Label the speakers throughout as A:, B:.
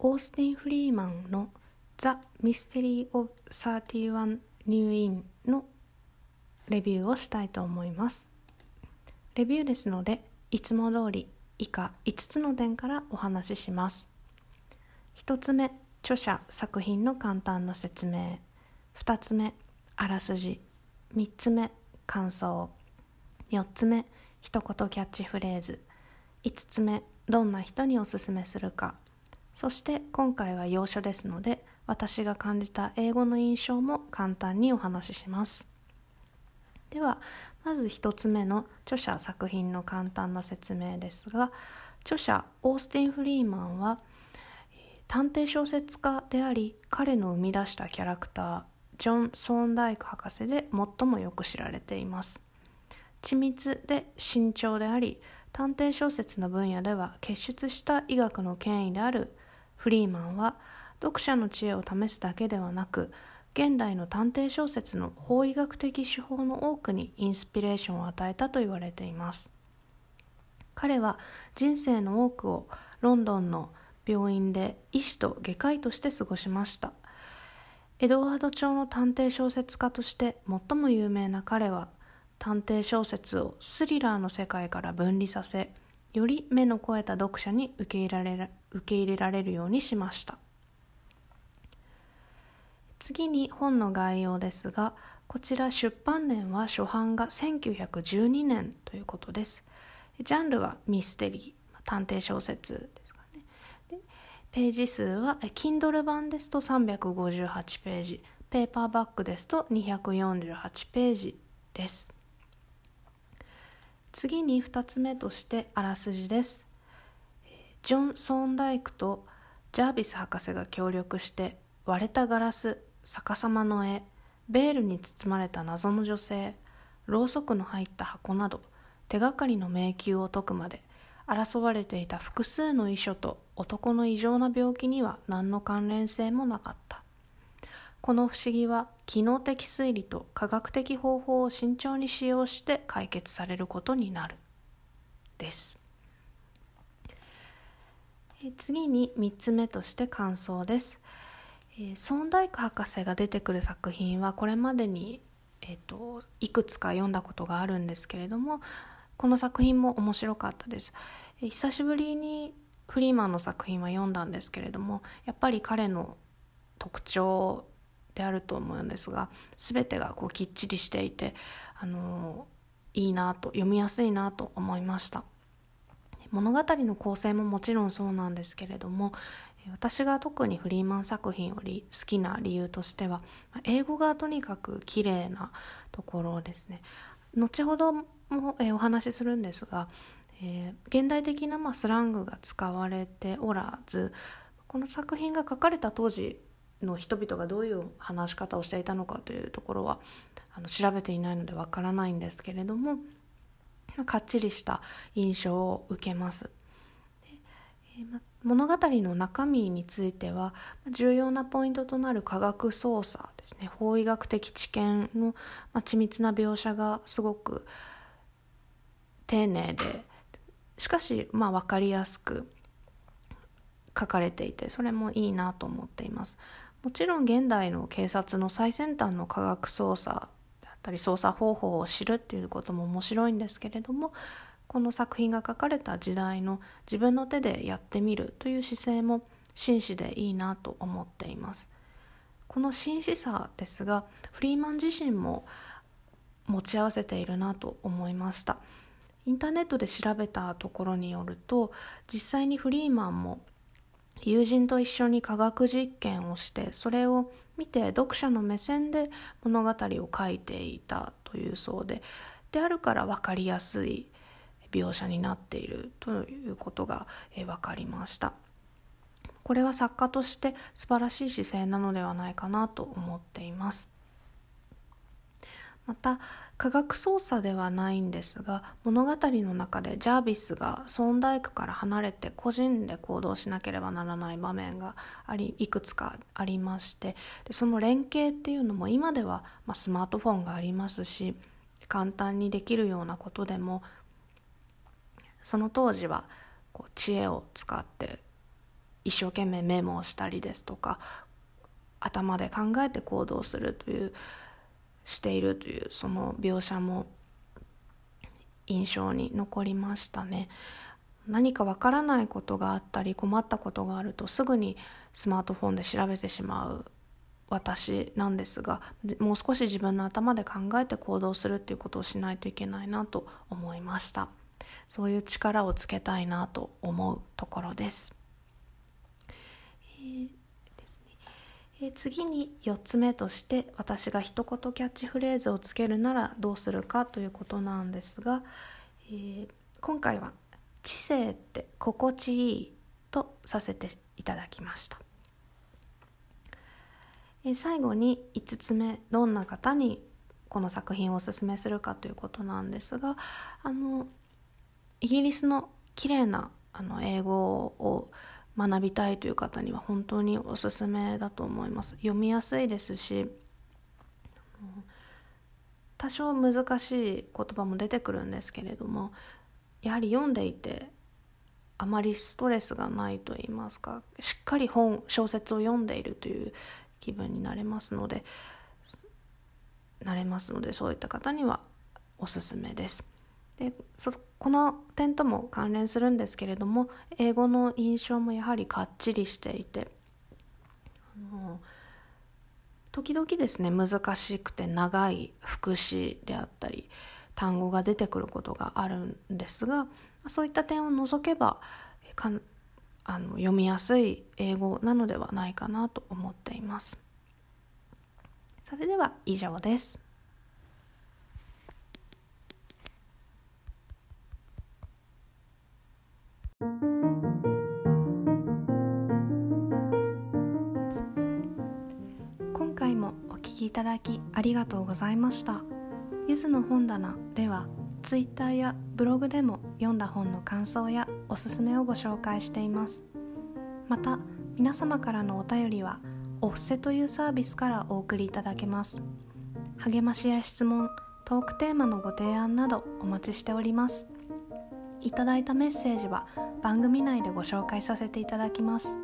A: オースティン・フリーマンの「ザ・ミステリー・オブ・ 31・ ニューイン」のレビューをしたいと思います。レビューですのでいつも通り以下5つの点からお話しします。1つ目著者作品の簡単な説明。2つ目あらすじ。3つ目感想。4つ目一言キャッチフレーズ。5つ目どんな人におすすめするか。そして今回は要所ですので私が感じた英語の印象も簡単にお話しします。ではまず1つ目の著者作品の簡単な説明ですが著者オースティン・フリーマンは探偵小説家であり彼の生み出したキャラクタージョン・ソーンダイク博士で最もよく知られています。緻密で慎重であり探偵小説の分野では傑出した医学の権威であるフリーマンは読者の知恵を試すだけではなく現代の探偵小説の法医学的手法の多くにインスピレーションを与えたと言われています。彼は人生の多くをロンドンの病院で医師と外科医として過ごしました。エドワード朝の探偵小説家として最も有名な彼は探偵小説をスリラーの世界から分離させより目の肥えた読者に受け入れられ受け入れられるようにしました。次に本の概要ですがこちら出版年は初版が1912年ということです。ジャンルはミステリー探偵小説ですかね。でページ数は Kindle 版ですと358ページペーパーバッグですと248ページです。次に2つ目としてあらすじです。ジョン・ソーンダイクとジャービス博士が協力して割れたガラス逆さまの絵ベールに包まれた謎の女性ろうそくの入った箱など手がかりの迷宮を解くまで争われていた複数の遺書と男の異常な病気には何の関連性もなかった。この不思議は機能的推理と科学的方法を慎重に使用して解決されることになる。です。次に3つ目として感想です、えー、ソンダイク博士が出てくる作品はこれまでに、えーと、いくつか読んだことがあるんですけれどもこの作品も面白かったです、えー、久しぶりにフリーマンの作品は読んだんですけれどもやっぱり彼の特徴であると思うんですが全てがこうきっちりしていてあのいいなと読みやすいなと思いました。物語の構成ももちろんそうなんですけれども私が特にフリーマン作品より好きな理由としては英語がとにかく綺麗なところですね。後ほども、えお話しするんですが、えー、現代的な、まあ、スラングが使われておらずこの作品が書かれた当時の人々がどういう話し方をしていたのかというところはあの調べていないのでわからないんですけれどもかっちりした印象を受けます。物語の中身については重要なポイントとなる科学捜査ですね法医学的知見の緻密な描写がすごく丁寧でしかしまあ分かりやすく書かれていてそれもいいなと思っていますもちろん現代の警察の最先端の科学捜査だったり捜査方法を知るっていうことも面白いんですけれどもこの作品が書かれた時代の自分の手でやってみるという姿勢も真摯でいいなと思っています。この真摯さですがフリーマン自身も持ち合わせているなと思いました。インターネットで調べたところによると実際にフリーマンも友人と一緒に科学実験をしてそれを見て読者の目線で物語を書いていたというそうでであるから分かりやすい描写になっているということが分かりました。これは作家として素晴らしい姿勢なのではないかなと思っています。また科学操作ではないんですが物語の中でジャービスがソーンダイクから離れて個人で行動しなければならない場面がありいくつかありましてでその連携っていうのも今では、まあ、スマートフォンがありますし簡単にできるようなことでもその当時はこう知恵を使って一生懸命メモをしたりですとか頭で考えて行動するというしているというその描写も印象に残りましたね。何かわからないことがあったり困ったことがあるとすぐにスマートフォンで調べてしまう私なんですがもう少し自分の頭で考えて行動するっていうことをしないといけないなと思いましたそういう力をつけたいなと思うところです、えーえ次に4つ目として私が一言キャッチフレーズをつけるならどうするかということなんですが、えー、今回は「知性って心地いい」とさせていただきました、えー、最後に5つ目どんな方にこの作品をおすすめするかということなんですがあのイギリスの綺麗なあな英語を学びたいという方には本当におすすめだと思います読みやすいですし多少難しい言葉も出てくるんですけれどもやはり読んでいてあまりストレスがないと言いますかしっかり本小説を読んでいるという気分になれますのでなれますのでそういった方にはおすすめです。でこの点とも関連するんですけれども英語の印象もやはりかっちりしていてあの時々ですね難しくて長い副詞であったり単語が出てくることがあるんですがそういった点を除けばかあの読みやすい英語なのではないかなと思っています。それでは以上です。今回もお聞きいただきありがとうございました。ゆずの本棚ではツイッターやブログでも読んだ本の感想やおすすめをご紹介しています。また皆様からのお便りはお布施というサービスからお送りいただけます。励ましや質問トークテーマのご提案などお待ちしております。いただいたメッセージは番組内でご紹介させていただきます。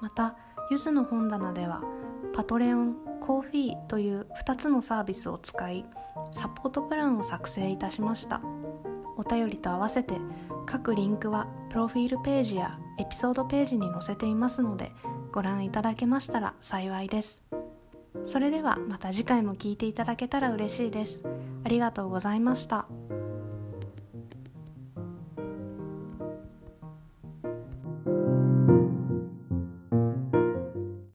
A: またゆずの本棚ではパトレオンコーヒーという2つのサービスを使いサポートプランを作成いたしました。お便りと合わせて各リンクはプロフィールページやエピソードページに載せていますのでご覧いただけましたら幸いです。それではまた次回も聴いていただけたら嬉しいです。ありがとうございました。